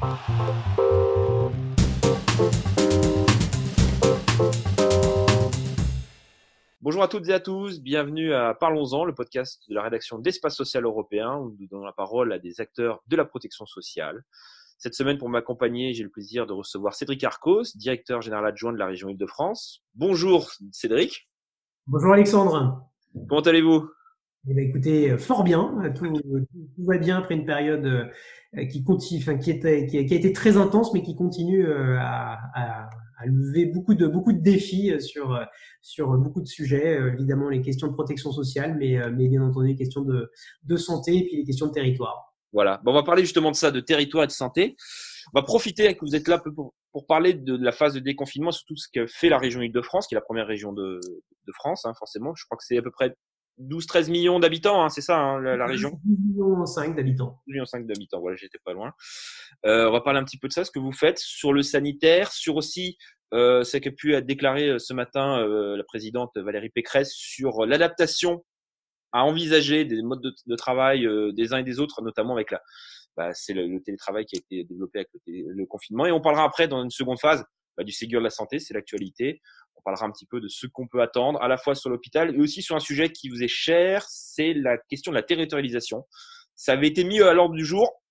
Bonjour à toutes et à tous, bienvenue à Parlons-en, le podcast de la rédaction d'Espace Social Européen, où nous donnons la parole à des acteurs de la protection sociale. Cette semaine, pour m'accompagner, j'ai le plaisir de recevoir Cédric Arcos, directeur général adjoint de la région Île-de-France. Bonjour Cédric. Bonjour Alexandre. Comment allez-vous? Eh bien, écoutez, euh, fort bien. Tout, va bien après une période euh, qui, continue, enfin, qui, était, qui, a, été très intense, mais qui continue euh, à, à, à, lever beaucoup de, beaucoup de défis sur, sur beaucoup de sujets. Évidemment, les questions de protection sociale, mais, mais bien entendu, les questions de, de santé et puis les questions de territoire. Voilà. Bon, on va parler justement de ça, de territoire et de santé. On va profiter que vous êtes là pour, pour parler de, la phase de déconfinement, surtout ce que fait la région Île-de-France, qui est la première région de, de France, hein, forcément. Je crois que c'est à peu près 12-13 millions d'habitants, hein, c'est ça hein, la, région? 12 millions 5 d'habitants. 12 millions 5 d'habitants, voilà, j'étais pas loin. Euh, on va parler un petit peu de ça, ce que vous faites sur le sanitaire, sur aussi euh, ce qu'a pu déclaré euh, ce matin euh, la présidente Valérie Pécresse sur l'adaptation à envisager des modes de, travail euh, des uns et des autres, notamment avec la, bah, c'est le, télétravail qui a été développé avec le, confinement. Et on parlera après dans une seconde phase bah, du Ségur de la santé, c'est l'actualité. On parlera un petit peu de ce qu'on peut attendre, à la fois sur l'hôpital et aussi sur un sujet qui vous est cher, c'est la question de la territorialisation. Ça avait été mis à l'ordre du jour.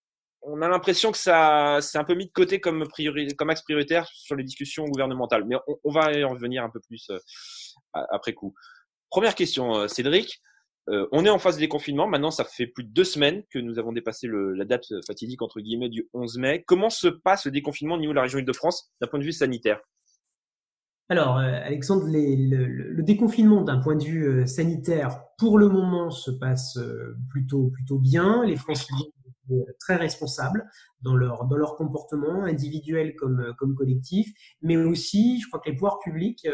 On a l'impression que ça, c'est un peu mis de côté comme, priori, comme axe prioritaire sur les discussions gouvernementales. Mais on, va y revenir un peu plus euh, après coup. Première question, euh, Cédric. Euh, on est en phase de déconfinement. Maintenant, ça fait plus de deux semaines que nous avons dépassé la date fatidique entre guillemets du 11 mai. Comment se passe le déconfinement au niveau de la région Île-de-France d'un point de vue sanitaire? Alors, euh, Alexandre, le, déconfinement d'un point de vue euh, sanitaire, pour le moment, se passe plutôt, plutôt bien. Les Français sont très responsables dans leur, dans leur comportement individuel comme, comme collectif, mais aussi, je crois que les pouvoirs publics,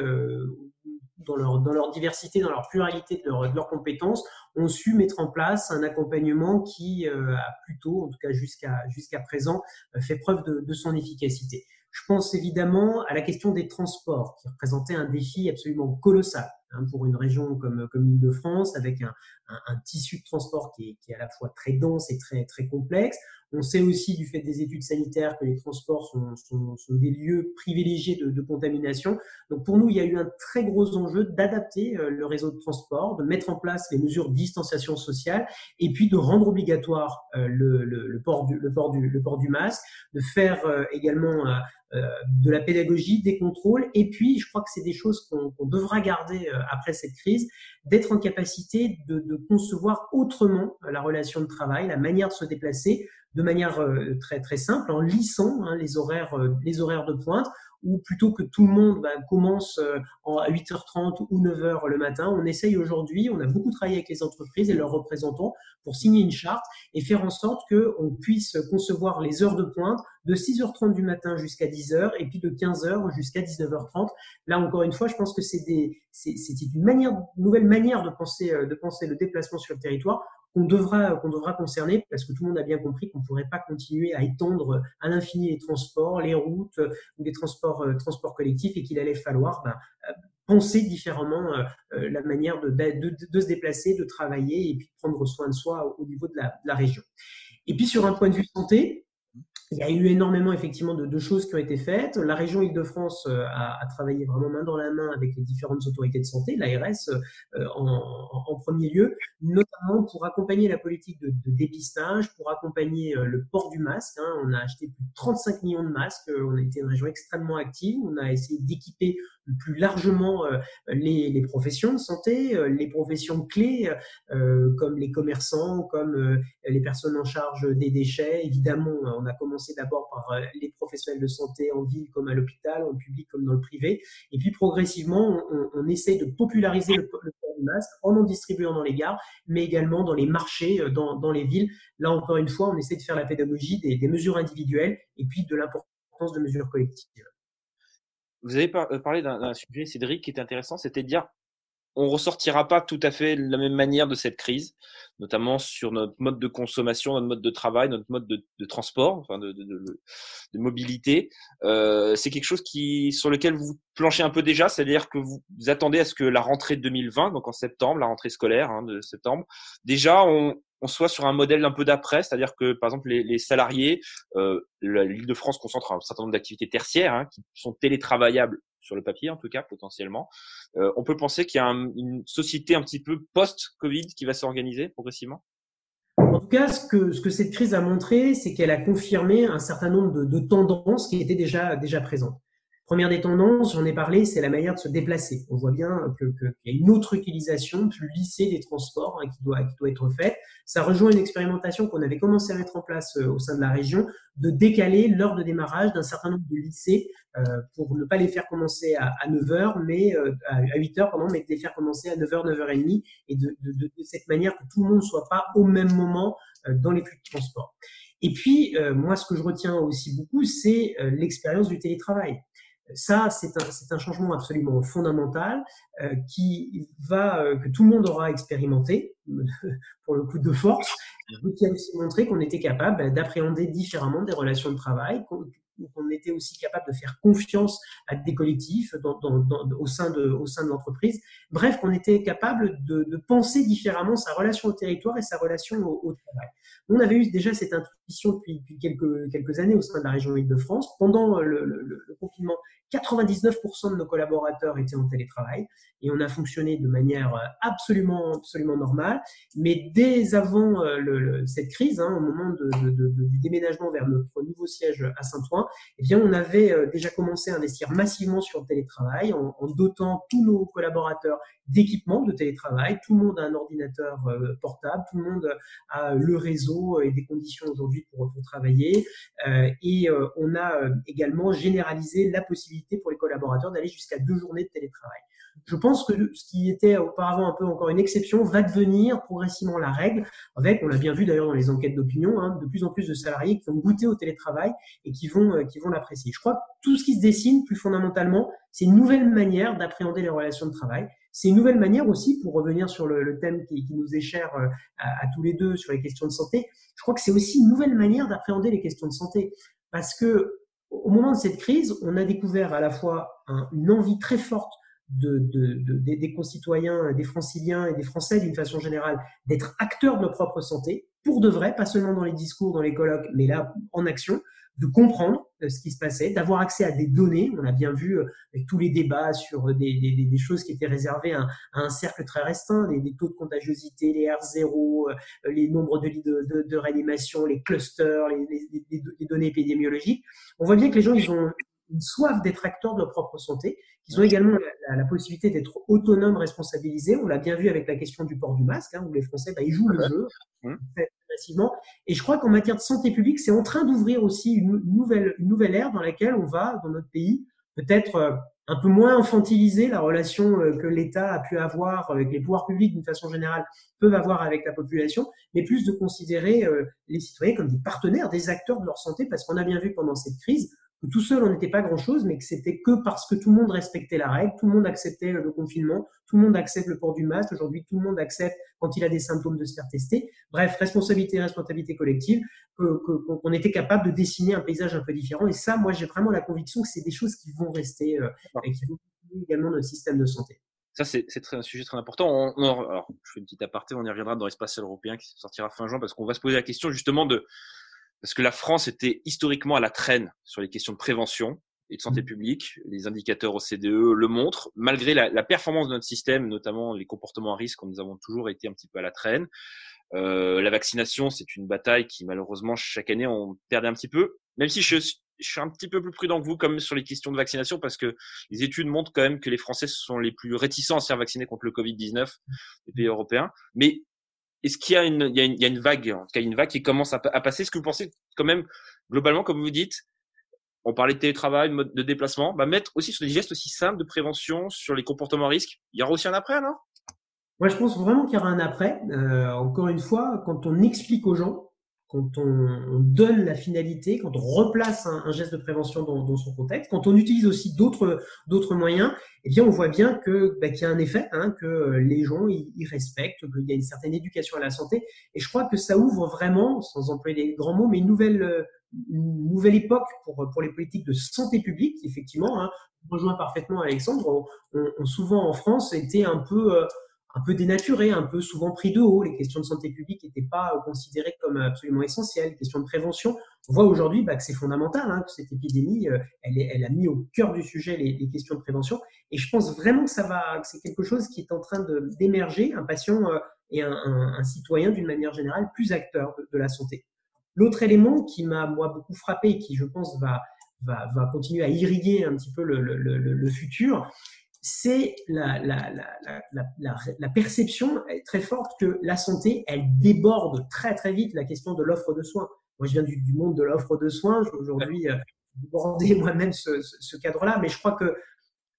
dans, leur, diversité, dans leur pluralité de, leurs compétences, ont su mettre en place un accompagnement qui a plutôt, en tout cas jusqu'à jusqu'à présent, fait preuve de, de son efficacité. Je pense évidemment à la question des transports, qui représentait un défi absolument colossal hein, pour une région comme, comme l'Île-de-France, avec un, un, tissu de transport qui est, qui est, à la fois très dense et très, très complexe. On sait aussi, du fait des études sanitaires, que les transports sont, sont, des lieux privilégiés de, contamination. Donc pour nous, il y a eu un très gros enjeu d'adapter euh, le réseau de transport, de mettre en place les mesures de distanciation sociale et puis de rendre obligatoire euh, le, le, le, port du, le, port du, le port du masque, de faire euh, également de la pédagogie, des contrôles, et puis je crois que c'est des choses qu'on qu devra garder après cette crise, d'être en capacité de, de, concevoir autrement la relation de travail, la manière de se déplacer, de manière euh, très très simple en lissant hein, les horaires euh, les horaires de pointe ou plutôt que tout le monde bah, commence euh, à 8h30 ou 9h le matin, on essaye aujourd'hui, on a beaucoup travaillé avec les entreprises et leurs représentants pour signer une charte et faire en sorte qu'on puisse concevoir les heures de pointe de 6h30 du matin jusqu'à 10h et puis de 15h jusqu'à 19h30. Là encore une fois, je pense que c'est une manière, nouvelle manière de penser, de penser le déplacement sur le territoire qu'on devra, devra concerner parce que tout le monde a bien compris qu'on ne pourrait pas continuer à étendre à l'infini les transports, les routes euh, ou les transports, euh, transports collectifs et qu'il allait falloir ben, euh, penser différemment la manière de, de, se déplacer, de travailler et puis prendre soin de soi au, niveau de la région. Et puis sur un point de vue santé, il y a eu énormément effectivement de, choses qui ont été faites. La région Île-de-France euh, a, travaillé vraiment main dans la main avec les différentes autorités de santé, l'ARS euh, en, premier lieu, notamment pour accompagner la politique de, de dépistage, pour accompagner euh, le port du masque. Hein. On a acheté plus de 35 millions de masques. On a été une région extrêmement active. On a essayé d'équiper plus largement euh, les, les, professions de santé, euh, les professions clés euh, comme les commerçants, comme les personnes en charge des déchets. Évidemment, on a commencé d'abord par les professionnels de santé en ville comme à l'hôpital, en public comme dans le privé. Et puis progressivement, on, on essaye de populariser le, le port du masque en en distribuant dans les gares, mais également dans les marchés, dans, dans les villes. Là encore une fois, on essaie de faire la pédagogie des, des mesures individuelles et puis de l'importance de mesures collectives. Vous avez euh, parlé d'un sujet, Cédric, qui est intéressant, c'était de dire on ressortira pas tout à fait de la même manière de cette crise, notamment sur notre mode de consommation, notre mode de travail, notre mode de, transport, enfin de mobilité. Euh, c'est quelque chose qui sur lequel vous planchez un peu déjà, c'est-à-dire que vous, attendez à ce que la rentrée de 2020, donc en septembre, la rentrée scolaire hein, de septembre, déjà on, on soit sur un modèle un peu d'après, c'est-à-dire que par exemple les, salariés, euh, l'Île-de-France concentre un certain nombre d'activités tertiaires hein, qui sont télétravaillables sur le papier en tout cas potentiellement. Euh, on peut penser qu'il y a une société un petit peu post-Covid qui va s'organiser progressivement? En tout cas, ce que, ce que cette crise a montré, c'est qu'elle a confirmé un certain nombre de, tendances qui étaient déjà présentes. Première des tendances, j'en ai parlé, c'est la manière de se déplacer. On voit bien qu'il y a une autre utilisation plus lissée des transports hein, qui, doit, être faite. Ça rejoint une expérimentation qu'on avait commencé à mettre en place euh, au sein de la région de décaler l'heure de démarrage d'un certain nombre de lycées euh, pour ne pas les faire commencer à, à 9h, mais euh, à 8h, pardon, mais de les faire commencer à 9h, 9h30 et de, de, de, cette manière que tout le monde ne soit pas au même moment dans les flux de transport. Et puis, moi, ce que je retiens aussi beaucoup, c'est l'expérience du télétravail. Ça, c'est un, un, changement absolument fondamental euh, qui va, euh, que tout le monde aura expérimenté, pour le coup de force, et qui a aussi montré qu'on était capable bah, d'appréhender différemment des relations de travail, qu'on était aussi capable de faire confiance à des collectifs dans, dans, dans, au sein de, au sein de l'entreprise. Bref, qu'on était capable de, de, penser différemment sa relation au territoire et sa relation au, au travail. On avait eu déjà cette intuition depuis, quelques, années au sein de la région Île-de-France. Pendant le, le, confinement, 99% de nos collaborateurs étaient en télétravail et on a fonctionné de manière absolument, absolument normale. Mais dès avant euh, cette crise, hein, au moment du déménagement vers notre nouveau siège à Saint-Ouen, eh bien, on avait euh, déjà commencé à investir massivement sur le télétravail en, dotant tous nos collaborateurs d'équipements de télétravail. Tout le monde a un ordinateur euh, portable, tout le monde a le réseau et des conditions aujourd'hui pour, travailler. Euh, et on a également généralisé la possibilité pour les collaborateurs d'aller jusqu'à deux journées de télétravail. Je pense que ce qui était auparavant un peu encore une exception va devenir progressivement la règle, avec, on l'a bien vu d'ailleurs dans les enquêtes d'opinion, hein, de plus en plus de salariés qui vont goûter au télétravail et qui vont, euh, qui vont l'apprécier. Je crois que tout ce qui se dessine, plus fondamentalement, c'est une nouvelle manière d'appréhender les relations de travail. C'est une nouvelle manière aussi, pour revenir sur le, thème qui, nous est cher euh, à, tous les deux sur les questions de santé, je crois que c'est aussi une nouvelle manière d'appréhender les questions de santé. Parce que au moment de cette crise, on a découvert à la fois un, une envie très forte de, de, de, des concitoyens, des franciliens et des Français d'une façon générale, d'être acteurs de leur propre santé, pour de vrai, pas seulement dans les discours, dans les colloques, mais là, en action, de comprendre euh, ce qui se passait, d'avoir accès à des données. On a bien vu euh, tous les débats sur des, des, des, choses qui étaient réservées à, à un cercle très restreint, des, taux de contagiosité, les R0, euh, les nombres de lits de, de, de réanimation, les clusters, les, les, les, données épidémiologiques. On voit bien que les gens, ils ont une soif d'être acteurs de leur propre santé, qu'ils ont également la, la, possibilité d'être autonomes, responsabilisés. On l'a bien vu avec la question du port du masque, hein, où les Français, bah, ils jouent le jeu. Et je crois qu'en matière de santé publique, c'est en train d'ouvrir aussi une nouvelle, une nouvelle ère dans laquelle on va, dans notre pays, peut-être euh, un peu moins infantiliser la relation euh, que l'État a pu avoir avec les pouvoirs publics d'une façon générale peuvent avoir avec la population, mais plus de considérer euh, les citoyens comme des partenaires, des acteurs de leur santé, parce qu'on a bien vu pendant cette crise que tout seul, on n'était pas grand-chose, mais que c'était que parce que tout le monde respectait la règle, tout le monde acceptait le confinement, tout le monde accepte le port du masque. Aujourd'hui, tout le monde accepte quand il a des symptômes de se faire tester. Bref, responsabilité, responsabilité collective, qu'on que, était capable de dessiner un paysage un peu différent. Et ça, moi, j'ai vraiment la conviction que c'est des choses qui vont rester euh, et qui vont également notre système de santé. Ça, c'est un sujet très important. On, on, alors, je fais une petite aparté, on y reviendra dans l'espace européen qui sortira fin juin parce qu'on va se poser la question justement de parce que la France était historiquement à la traîne sur les questions de prévention et de santé mmh. publique. Les indicateurs OCDE le montrent. Malgré la, la performance de notre système, notamment les comportements à risque, nous avons toujours été un petit peu à la traîne. Euh, la vaccination, c'est une bataille qui malheureusement chaque année on perdait un petit peu. Même si je, je suis un petit peu plus prudent que vous comme sur les questions de vaccination parce que les études montrent quand même que les Français sont les plus réticents à se faire vacciner contre le Covid-19 des pays européens. Mais est-ce qu'il y a une, vague, en tout cas une vague qui commence à, passer? Est-ce que vous pensez quand même, globalement, comme vous dites, on parlait de télétravail, de déplacement, bah mettre aussi sur des gestes aussi simples de prévention sur les comportements à risque. Il y aura aussi un après, non Moi, je pense vraiment qu'il y aura un après. Euh, encore une fois, quand on explique aux gens quand on, donne la finalité, quand on replace un, geste de prévention dans, son contexte, quand on utilise aussi d'autres moyens, eh bien on voit bien bah, qu'il y a un effet, hein, que les gens ils, respectent, qu'il y a une certaine éducation à la santé, et je crois que ça ouvre vraiment, sans employer des grands mots, mais une nouvelle nouvelle époque pour les politiques de santé publique, effectivement. Hein, rejoint parfaitement Alexandre. On, on, souvent en France été un peu euh, un peu dénaturé, un peu souvent pris de haut. Les questions de santé publique n'étaient pas considérées comme absolument essentielles. Les questions de prévention, on voit aujourd'hui bah, que c'est fondamental, hein, que cette épidémie, euh, elle, a mis au cœur du sujet les, questions de prévention. Et je pense vraiment que ça va, que c'est quelque chose qui est en train d'émerger, un patient euh, et un, citoyen d'une manière générale plus acteur de, la santé. L'autre élément qui m'a moi beaucoup frappé, et qui je pense va, va, va continuer à irriguer un petit peu le, le futur, c'est la, perception très forte que la santé, elle déborde très très vite la question de l'offre de soins. Moi, je viens du, monde de l'offre de soins. Aujourd'hui, euh, moi-même ce, cadre-là, mais je crois que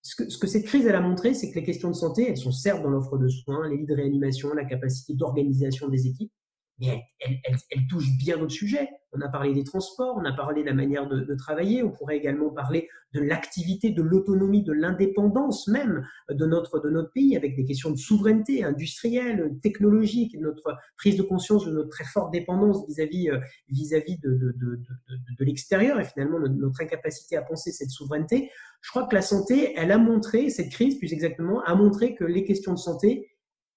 ce, que ce que cette crise elle a montré, c'est que les questions de santé, elles sont certes dans l'offre de soins, les lits de réanimation, la capacité d'organisation des équipes, mais elle, touche bien d'autres sujets. On a parlé des transports, on a parlé de la manière de, travailler, on pourrait également parler de l'activité, de l'autonomie, de l'indépendance même de notre, de notre pays, avec des questions de souveraineté industrielle, technologique, notre prise de conscience de notre très forte dépendance vis-à-vis vis-à-vis de, de, de, de, de l'extérieur et finalement notre incapacité à penser cette souveraineté. Je crois que la santé, elle a montré, cette crise plus exactement, a montré que les questions de santé,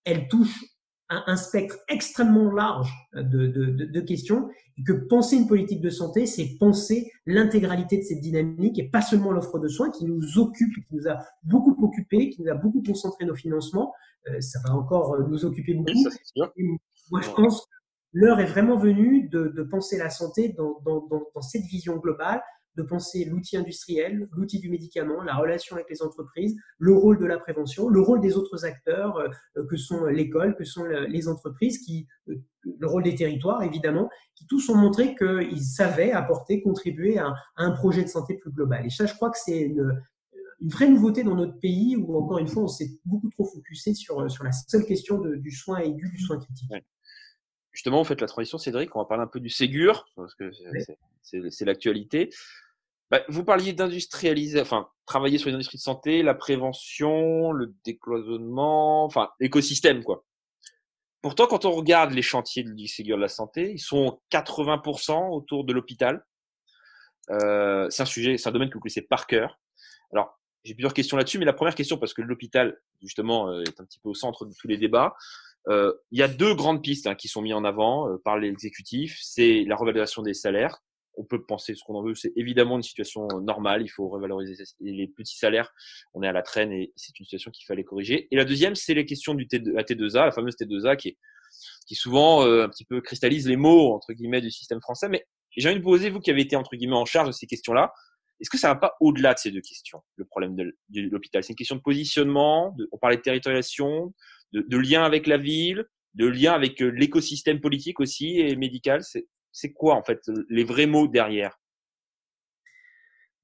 elles touchent un, un, spectre extrêmement large de, de, de, de, questions et que penser une politique de santé, c'est penser l'intégralité de cette dynamique et pas seulement l'offre de soins qui nous occupe, qui nous a beaucoup occupé, qui nous a beaucoup concentré nos financements. Euh, ça va encore euh, nous occuper beaucoup. Oui, moi, je pense que l'heure est vraiment venue de, de penser la santé dans, dans, dans, dans cette vision globale, de penser l'outil industriel, l'outil du médicament, la relation avec les entreprises, le rôle de la prévention, le rôle des autres acteurs euh, que sont l'école, que sont les entreprises, qui, euh, le rôle des territoires évidemment, qui tous ont montré qu'ils savaient apporter, contribuer à, à, un projet de santé plus global. Et ça, je crois que c'est une, une vraie nouveauté dans notre pays où, encore une fois, on s'est beaucoup trop focusé sur, sur la seule question de, du soin aigu, du soin critique. Ouais justement, vous faites la transition, Cédric, on va parler un peu du Ségur, parce que c'est l'actualité. Bah, vous parliez d'industrialiser, enfin, travailler sur les industries de santé, la prévention, le décloisonnement, enfin, l'écosystème, quoi. Pourtant, quand on regarde les chantiers du Ségur de la santé, ils sont 80% autour de l'hôpital. Euh, c'est un sujet, c'est un domaine que vous connaissez par cœur. Alors, j'ai plusieurs questions là-dessus, mais la première question, parce que l'hôpital, justement, euh, est un petit peu au centre de tous les débats. Euh, il y a deux grandes pistes hein, qui sont mises en avant euh, par l'exécutif. C'est la revalorisation des salaires on peut penser ce qu'on en veut. C'est évidemment une situation normale. Il faut revaloriser les petits salaires. On est à la traîne et c'est une situation qu'il fallait corriger. Et la deuxième, c'est les questions du T2, la T2A, la fameuse T2A qui est, qui souvent euh, un petit peu cristallise les mots entre guillemets du système français. Mais j'ai envie de poser, vous qui avez été entre guillemets en charge de ces questions-là, est-ce que ça va pas au-delà de ces deux questions, le problème de, l'hôpital? C'est une question de positionnement. De, on parlait de territorialisation, de, de, lien avec la ville, de lien avec euh, l'écosystème politique aussi et médical. C'est quoi en fait les vrais mots derrière?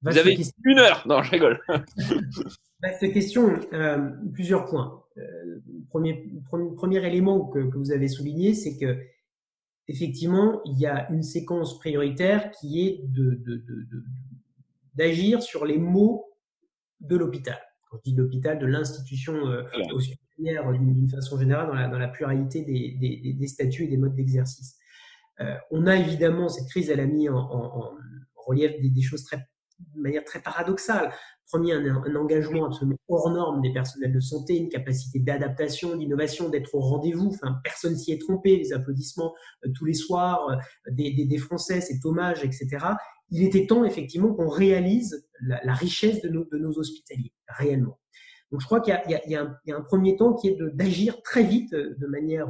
Vous avez une heure. Non, je rigole. Cette question, euh, plusieurs points. Euh, premier, premier, premier, élément que, que, vous avez souligné, c'est que effectivement, il y a une séquence prioritaire qui est de, d'agir sur les mots de l'hôpital. Quand je dis l'hôpital, de l'institution euh, hospitalière d'une façon générale dans la, dans la pluralité des, des, des, statuts et des modes d'exercice. Euh, on a évidemment, cette crise, elle a mis en, en, en relief des, des, choses très, de manière très paradoxale. Premier, un, un, engagement absolument hors norme des personnels de santé, une capacité d'adaptation, d'innovation, d'être au rendez-vous. Enfin, personne s'y est trompé. Les applaudissements euh, tous les soirs euh, des, des, des, Français, cet hommage, etc. Il était temps effectivement qu'on réalise la, la, richesse de nos, de nos hospitaliers, réellement. Donc je crois qu'il y, y, y, a un premier temps qui est d'agir très vite, de manière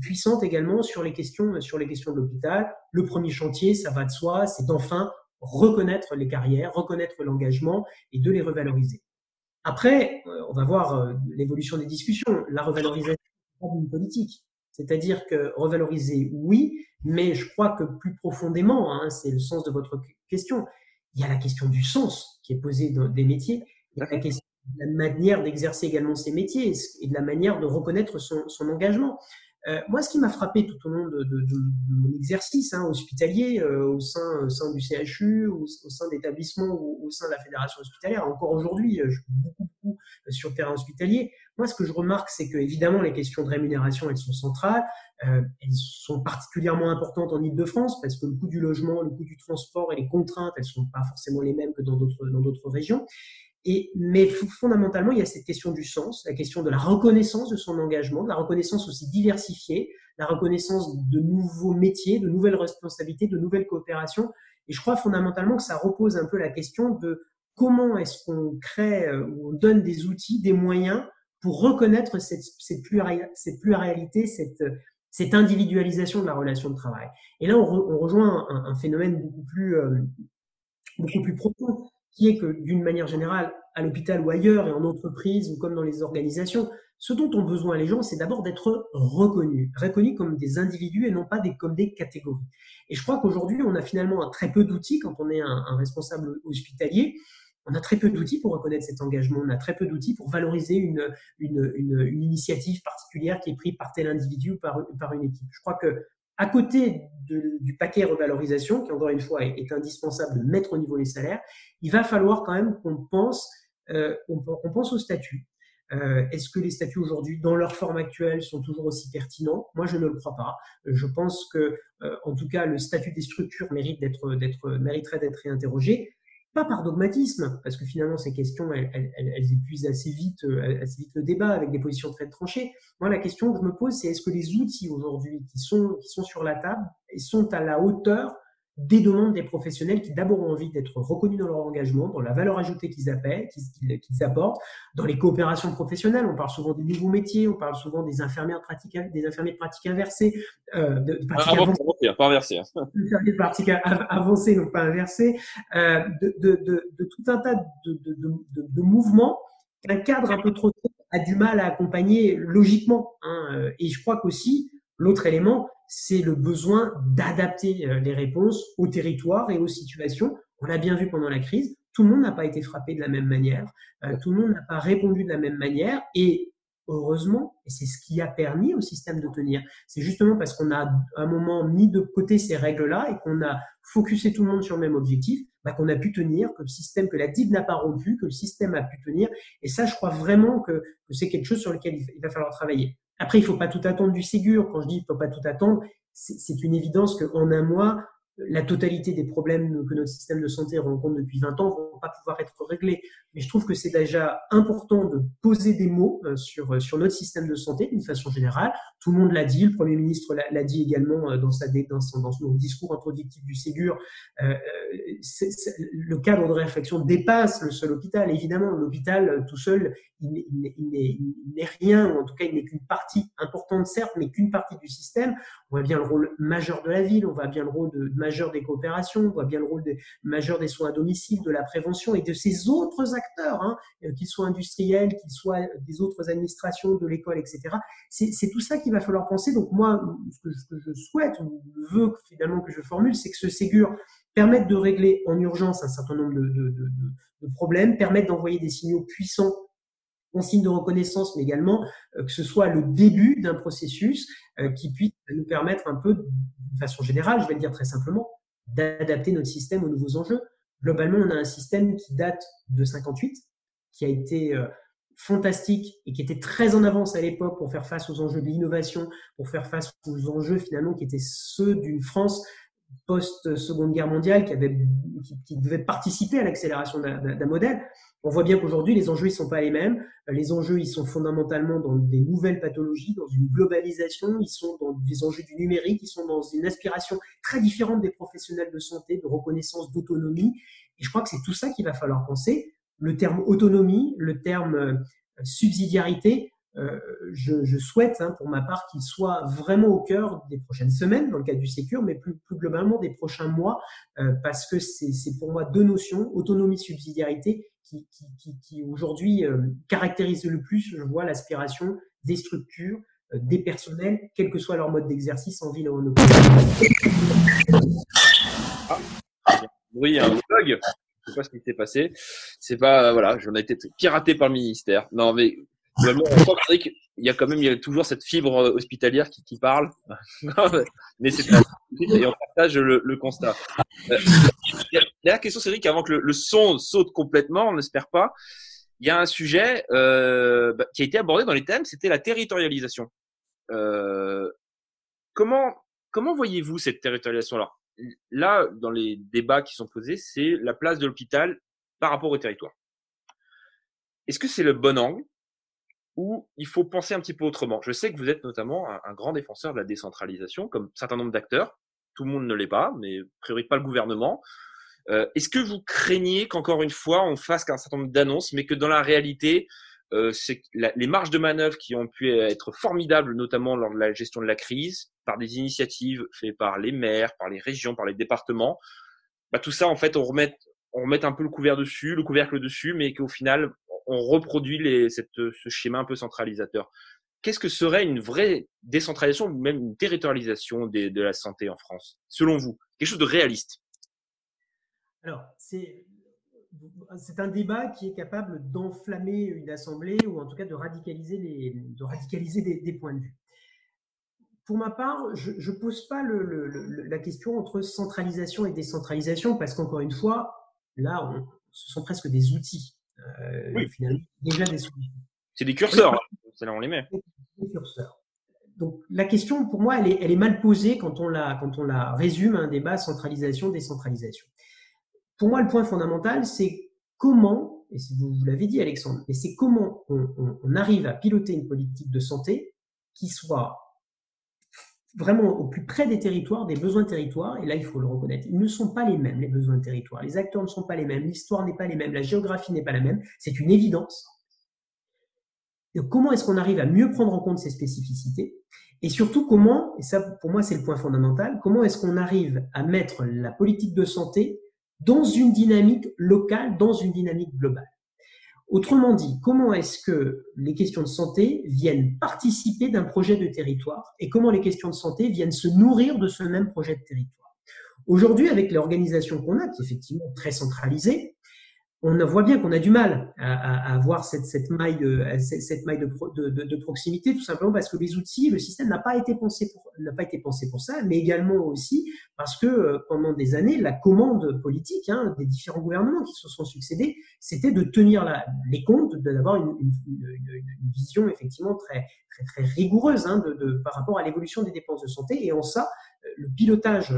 puissante également sur les questions, sur les questions de l'hôpital. Le premier chantier, ça va de soi, c'est d'enfin reconnaître les carrières, reconnaître l'engagement et de les revaloriser. Après, euh, on va voir euh, l'évolution des discussions. La revalorisation d'une politique. C'est-à-dire que revaloriser, oui, mais je crois que plus profondément, hein, c'est le sens de votre question, il y a la question du sens qui est posée dans des métiers, il y a la question la manière d'exercer également ces métiers et de la manière de reconnaître son, engagement. Euh, moi, ce qui m'a frappé tout au long de, mon exercice hein, hospitalier, euh, au, sein, au sein du CHU, au, au sein d'établissements ou au sein de la fédération hospitalière, encore aujourd'hui, euh, je suis beaucoup, beaucoup euh, sur le terrain hospitalier. Moi, ce que je remarque, c'est que évidemment, les questions de rémunération, elles sont centrales. Euh, elles sont particulièrement importantes en Ile-de-France parce que le coût du logement, le coût du transport et les contraintes, elles sont pas forcément les mêmes que dans d'autres régions. Mais fondamentalement, il y a cette question du sens, la question de la reconnaissance de son engagement, de la reconnaissance aussi diversifiée, la reconnaissance de nouveaux métiers, de nouvelles responsabilités, de nouvelles coopérations. Et je crois fondamentalement que ça repose un peu la question de comment est-ce qu'on crée euh, ou on donne des outils, des moyens pour reconnaître cette, cette, pluralité, cette, individualisation de la relation de travail. Et là, on, rejoint un, phénomène beaucoup plus, euh, beaucoup plus profond, qui est que d'une manière générale, à l'hôpital ou ailleurs, et en entreprise ou comme dans les organisations, ce dont ont besoin les gens, c'est d'abord d'être reconnus, reconnus comme des individus et non pas des, comme des catégories. Et je crois qu'aujourd'hui, on a finalement un très peu d'outils quand on est un, responsable hospitalier on a très peu d'outils pour reconnaître cet engagement, on a très peu d'outils pour valoriser une, une, une, initiative particulière qui est prise par tel individu ou par, par une équipe. Je crois que à côté du paquet revalorisation, qui encore une fois est, indispensable de mettre au niveau les salaires, il va falloir quand même qu'on pense, euh, on, pense au statut. Euh, Est-ce que les statuts aujourd'hui, dans leur forme actuelle, sont toujours aussi pertinents? Moi, je ne le crois pas. Je pense que, euh, en tout cas, le statut des structures mérite d'être, mériterait d'être réinterrogé pas par dogmatisme, parce que finalement ces questions, elles, épuisent assez vite, euh, assez vite le débat avec des positions très tranchées. Moi, la question que je me pose, c'est est-ce que les outils aujourd'hui qui sont, qui sont sur la table sont à la hauteur des demandes des professionnels qui d'abord ont envie d'être reconnus dans leur engagement, dans la valeur ajoutée qu'ils apportent, dans les coopérations professionnelles. On parle souvent des nouveaux métiers, on parle souvent des infirmières pratiques, des infirmiers de pratique inversée, euh, de, de pratique ah, avancée, pas inversée. Hein. Infirmiers de pratique avancée, donc pas inversée, euh, de, de, de, tout un tas de, de, mouvements qu'un cadre un peu trop a du mal à accompagner logiquement. Hein. Et je crois qu'aussi, l'autre élément, c'est le besoin d'adapter euh, les réponses au territoire et aux situations. On l'a bien vu pendant la crise, tout le monde n'a pas été frappé de la même manière, euh, tout le monde n'a pas répondu de la même manière et heureusement, et c'est ce qui a permis au système de tenir, c'est justement parce qu'on a à un moment mis de côté ces règles-là et qu'on a focusé tout le monde sur le même objectif, bah, qu'on a pu tenir, que le système, que la DIB n'a pas rompu, que le système a pu tenir. Et ça, je crois vraiment que, que c'est quelque chose sur lequel il va falloir travailler. Après, il faut pas tout attendre du Ségur. Quand je dis il faut pas tout attendre, c'est une évidence qu'en un mois, la totalité des problèmes que notre système de santé rencontre depuis 20 ans vont pas pouvoir être réglés. Mais je trouve que c'est déjà important de poser des mots euh, sur, euh, sur notre système de santé d'une façon générale. Tout le monde l'a dit, le Premier ministre l'a dit également euh, dans, sa, son, discours introductif du Ségur. Le cadre de réflexion dépasse le seul hôpital. Évidemment, l'hôpital tout seul, il n'est rien, ou en tout cas, il n'est qu'une partie importante, certes, mais qu'une partie du système. On voit bien le rôle majeur de la ville, on voit bien le rôle de, majeur des coopérations, on voit bien le rôle de, majeur des soins à domicile, de la prévention et de ces autres acteurs, hein, euh, qu'ils soient industriels, qu'ils soient des autres administrations, de l'école, etc. C'est tout ça qu'il va falloir penser. Donc moi, ce que, je souhaite, ou veux finalement que je formule, c'est que ce Ségur permette de régler en urgence un certain nombre de, de problèmes, permette d'envoyer des signaux puissants signe de reconnaissance, mais également euh, que ce soit le début d'un processus euh, qui puisse nous permettre un peu, de façon générale, je vais le dire très simplement, d'adapter notre système aux nouveaux enjeux. Globalement, on a un système qui date de 58, qui a été euh, fantastique et qui était très en avance à l'époque pour faire face aux enjeux de l'innovation, pour faire face aux enjeux finalement qui étaient ceux d'une France post-seconde guerre mondiale qui, devait participer à l'accélération d'un modèle. On voit bien qu'aujourd'hui, les enjeux, ils sont pas les mêmes. Les enjeux, ils sont fondamentalement dans des nouvelles pathologies, dans une globalisation, ils sont dans des enjeux du numérique, ils sont dans une aspiration très différente des professionnels de santé, de reconnaissance, d'autonomie. Et je crois que c'est tout ça qu'il va falloir penser. Le terme autonomie, le terme euh, subsidiarité, je, je, souhaite, hein, pour ma part, qu'il soit vraiment au cœur des prochaines semaines, dans le cadre du Sécure, mais plus, globalement des prochains mois, euh, parce que c'est pour moi deux notions, autonomie, subsidiarité, qui, aujourd'hui euh, caractérisent le plus, je vois, l'aspiration des structures, euh, des personnels, quel que soit leur mode d'exercice en ville ou en hôpital. Ah, oui, un bug. Je sais pas ce qui s'est passé. C'est pas, voilà, j'en ai été piraté par le ministère. Non, mais il y a quand même il y a toujours cette fibre euh, hospitalière qui, qui parle. mais c'est et on partage le, le constat. Euh, la question, Cédric, avant que le, le, son saute complètement, on n'espère pas, il y a un sujet euh, bah, qui a été abordé dans les thèmes, c'était la territorialisation. Euh, comment comment voyez-vous cette territorialisation? Alors là, dans les débats qui sont posés, c'est la place de l'hôpital par rapport au territoire. est-ce que c'est le bon angle? Ou il faut penser un petit peu autrement Je sais que vous êtes notamment un, grand défenseur de la décentralisation, comme un certain nombre d'acteurs. Tout le monde ne l'est pas, mais a pas le gouvernement. Euh, est-ce que vous craignez qu'encore une fois, on fasse qu'un certain nombre d'annonces, mais que dans la réalité, euh, les marges de manœuvre qui ont pu être formidables, notamment lors de la gestion de la crise, par des initiatives faites par les maires, par les régions, par les départements, bah, tout ça, en fait, on remet, on remet un peu le couvert dessus, le couvercle dessus, mais qu'au final, on reproduit ce schéma un peu centralisateur. Qu'est-ce que serait une vraie décentralisation ou même une territorialisation de la santé en France, selon vous? Quelque chose de réaliste Alors, c'est un débat qui est capable d'enflammer une assemblée ou en tout cas de radicaliser, des, points de vue. Pour ma part, je ne pose pas la question entre centralisation et décentralisation parce qu'encore une fois, là, ce sont presque des outils. Euh, oui. finalement, déjà des solutions. C'est des curseurs, c'est là on les met. Des curseurs. Donc la question, pour moi, elle est, elle est mal posée quand on la, quand on la résume à un débat centralisation-décentralisation. Pour moi, le point fondamental, c'est comment, et vous, vous l'avez dit Alexandre, mais c'est comment on, arrive à piloter une politique de santé qui soit vraiment au plus près des territoires, des besoins de territoire, et là il faut le reconnaître, ils ne sont pas les mêmes, les besoins de territoire, les acteurs ne sont pas les mêmes, l'histoire n'est pas les mêmes, la géographie n'est pas la même, c'est une évidence. Et comment est-ce qu'on arrive à mieux prendre en compte ces spécificités? Et surtout comment, et ça pour moi c'est le point fondamental, comment est-ce qu'on arrive à mettre la politique de santé dans une dynamique locale, dans une dynamique globale? Autrement dit, comment est-ce que les questions de santé viennent participer d'un projet de territoire et comment les questions de santé viennent se nourrir de ce même projet de territoire? Aujourd'hui, avec l'organisation qu'on a, qui est effectivement très centralisée, on voit bien qu'on a du mal à, avoir cette, cette maille, euh, cette, maille de, de, proximité, tout simplement parce que les outils, le système n'a pas été pensé pour n'a pas été pensé pour ça, mais également aussi parce que euh, pendant des années, la commande politique hein, des différents gouvernements qui se sont succédés, c'était de tenir les comptes, d'avoir une, une, vision effectivement très très, rigoureuse hein, de, par rapport à l'évolution des dépenses de santé, et en ça, euh, le pilotage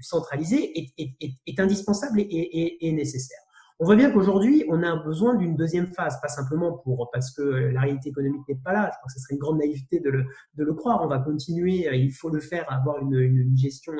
centralisé est, indispensable et nécessaire. On voit bien qu'aujourd'hui, on a besoin d'une deuxième phase, pas simplement pour parce que la réalité économique n'est pas là. Je crois que ce serait une grande naïveté de le, de le croire. On va continuer, il faut le faire, avoir une, une gestion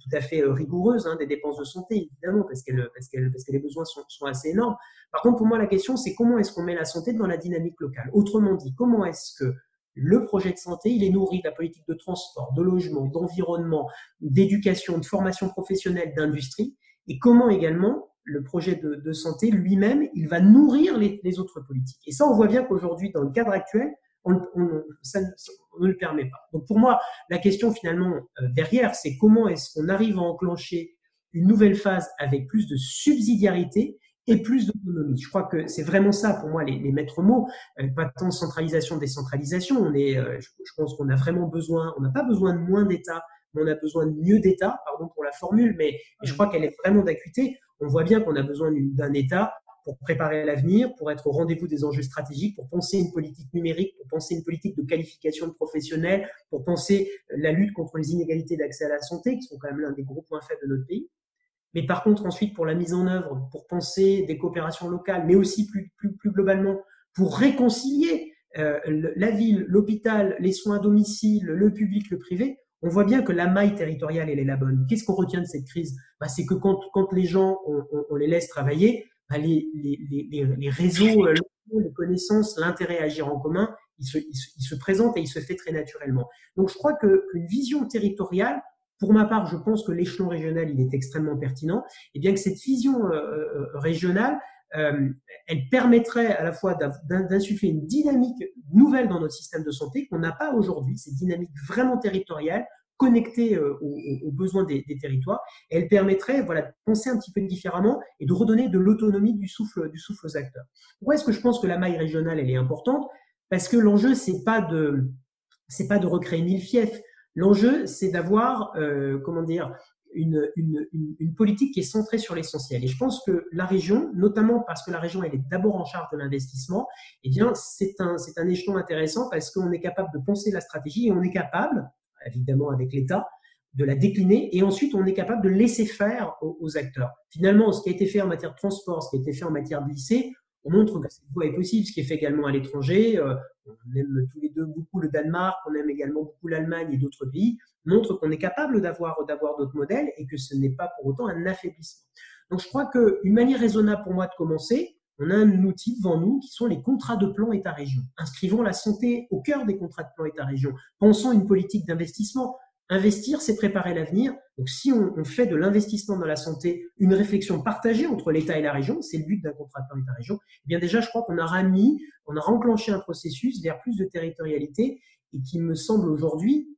tout à fait euh, rigoureuse hein, des dépenses de santé, évidemment, parce, qu'elle, parce, qu'elle, parce que les besoins sont, sont, assez énormes. Par contre, pour moi, la question, c'est comment est-ce qu'on met la santé dans la dynamique locale? Autrement dit, comment est-ce que le projet de santé, il est nourri de la politique de transport, de logement, d'environnement, d'éducation, de formation professionnelle, d'industrie, et comment également le projet de, santé lui-même, il va nourrir les, autres politiques. Et ça, on voit bien qu'aujourd'hui, dans le cadre actuel, on, ça, ne le permet pas. Donc pour moi, la question finalement euh, derrière, c'est comment est-ce qu'on arrive à enclencher une nouvelle phase avec plus de subsidiarité et plus d'autonomie. Je crois que c'est vraiment ça pour moi les, maîtres mots, euh, pas tant centralisation, décentralisation. On est, euh, je, je, pense qu'on a vraiment besoin, on n'a pas besoin de moins d'État, mais on a besoin de mieux d'État, pardon pour la formule, mais je crois qu'elle est vraiment d'acuité on voit bien qu'on a besoin d'un État pour préparer l'avenir, pour être au rendez-vous des enjeux stratégiques, pour penser une politique numérique, pour penser une politique de qualification de professionnels, pour penser la lutte contre les inégalités d'accès à la santé, qui sont quand même l'un des gros points faibles de notre pays. Mais par contre, ensuite, pour la mise en œuvre, pour penser des coopérations locales, mais aussi plus globalement, pour réconcilier euh, la ville, l'hôpital, les soins à domicile, le public, le privé, on voit bien que la maille territoriale, elle est la bonne. Qu'est-ce qu'on retient de cette crise? Bah, C'est que quand, quand, les gens, on, les laisse travailler, bah, les, les, les, réseaux, euh, les connaissances, l'intérêt à agir en commun, il se, il, se, présente et il se fait très naturellement. Donc je crois qu'une vision territoriale, pour ma part, je pense que l'échelon régional, il est extrêmement pertinent, et bien que cette vision euh, euh, régionale, euh, elle permettrait à la fois d'insuffler une dynamique nouvelle dans notre système de santé qu'on n'a pas aujourd'hui, cette dynamique vraiment territoriale, connectée euh, aux, besoins des, territoires. Et elle permettrait voilà, de penser un petit peu différemment et de redonner de l'autonomie du souffle, aux acteurs. Pourquoi est-ce que je pense que la maille régionale, elle est importante? Parce que l'enjeu, c'est pas de pas de recréer mille fiefs. L'enjeu, c'est d'avoir, euh, comment dire, une, une, une, politique qui est centrée sur l'essentiel. Et je pense que la région, notamment parce que la région elle est d'abord en charge de l'investissement, eh bien c'est un c'est un échelon intéressant parce qu'on est capable de penser la stratégie et on est capable, évidemment avec l'État, de la décliner et ensuite on est capable de laisser faire aux, acteurs. Finalement, ce qui a été fait en matière de transport, ce qui a été fait en matière de lycée, on montre que cette voie est possible, ce qui est fait également à l'étranger. Euh, on aime tous les deux beaucoup le Danemark, on aime également beaucoup l'Allemagne et d'autres pays, montre qu'on est capable d'avoir d'avoir d'autres modèles et que ce n'est pas pour autant un affaiblissement. Donc je crois qu'une manière raisonnable pour moi de commencer, on a un outil devant nous qui sont les contrats de plan État-région. Inscrivons la santé au cœur des contrats de plan État-région. Pensons une politique d'investissement. Investir, c'est préparer l'avenir. Donc, si on, fait de l'investissement dans la santé une réflexion partagée entre l'État et la région, c'est le but d'un contrat de plan État-région. Eh bien, déjà, je crois qu'on aura mis, on a enclenché un processus vers plus de territorialité et qui me semble aujourd'hui,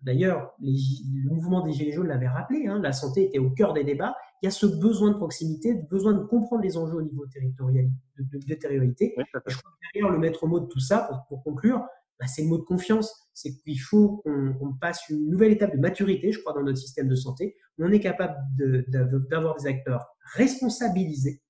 d'ailleurs, le mouvement des Gilets jaunes l'avait rappelé, hein, la santé était au cœur des débats. Il y a ce besoin de proximité, besoin de comprendre les enjeux au niveau territorial, de, de, de territorialité. je crois que derrière, le maître mot de tout ça, pour, pour conclure, bah, c'est le mot de confiance. C'est qu'il faut qu'on passe une nouvelle étape de maturité, je crois, dans notre système de santé. On est capable d'avoir des acteurs responsabilisés,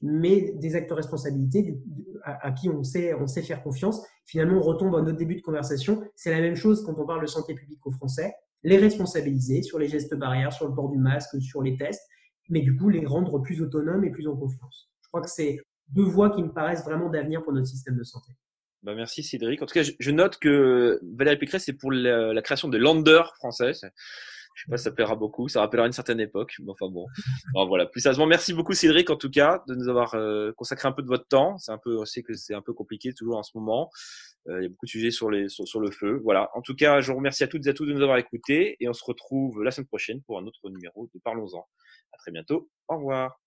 mais des acteurs responsabilités à, à, qui on sait, on sait faire confiance. Finalement, on retombe à notre début de conversation. C'est la même chose quand on parle de santé publique aux Français. Les responsabiliser sur les gestes barrières, sur le port du masque, sur les tests, mais du coup, les rendre plus autonomes et plus en confiance. Je crois que c'est deux voies qui me paraissent vraiment d'avenir pour notre système de santé. Bah merci Cédric. En tout cas, je, note que Valérie Pécresse, c'est pour la, création de Lander français. Je sais pas si ça plaira beaucoup, ça rappellera une certaine époque. enfin bon. Alors, voilà. Plus sérieusement, merci beaucoup Cédric en tout cas de nous avoir euh, consacré un peu de votre temps. C'est un peu, on sait que c'est un peu compliqué toujours en ce moment. Euh, il y a beaucoup de sujets sur, les, sur, sur, le feu. Voilà. En tout cas, je vous remercie à toutes et à tous de nous avoir écoutés et on se retrouve la semaine prochaine pour un autre numéro de Parlons-en. À très bientôt. Au revoir.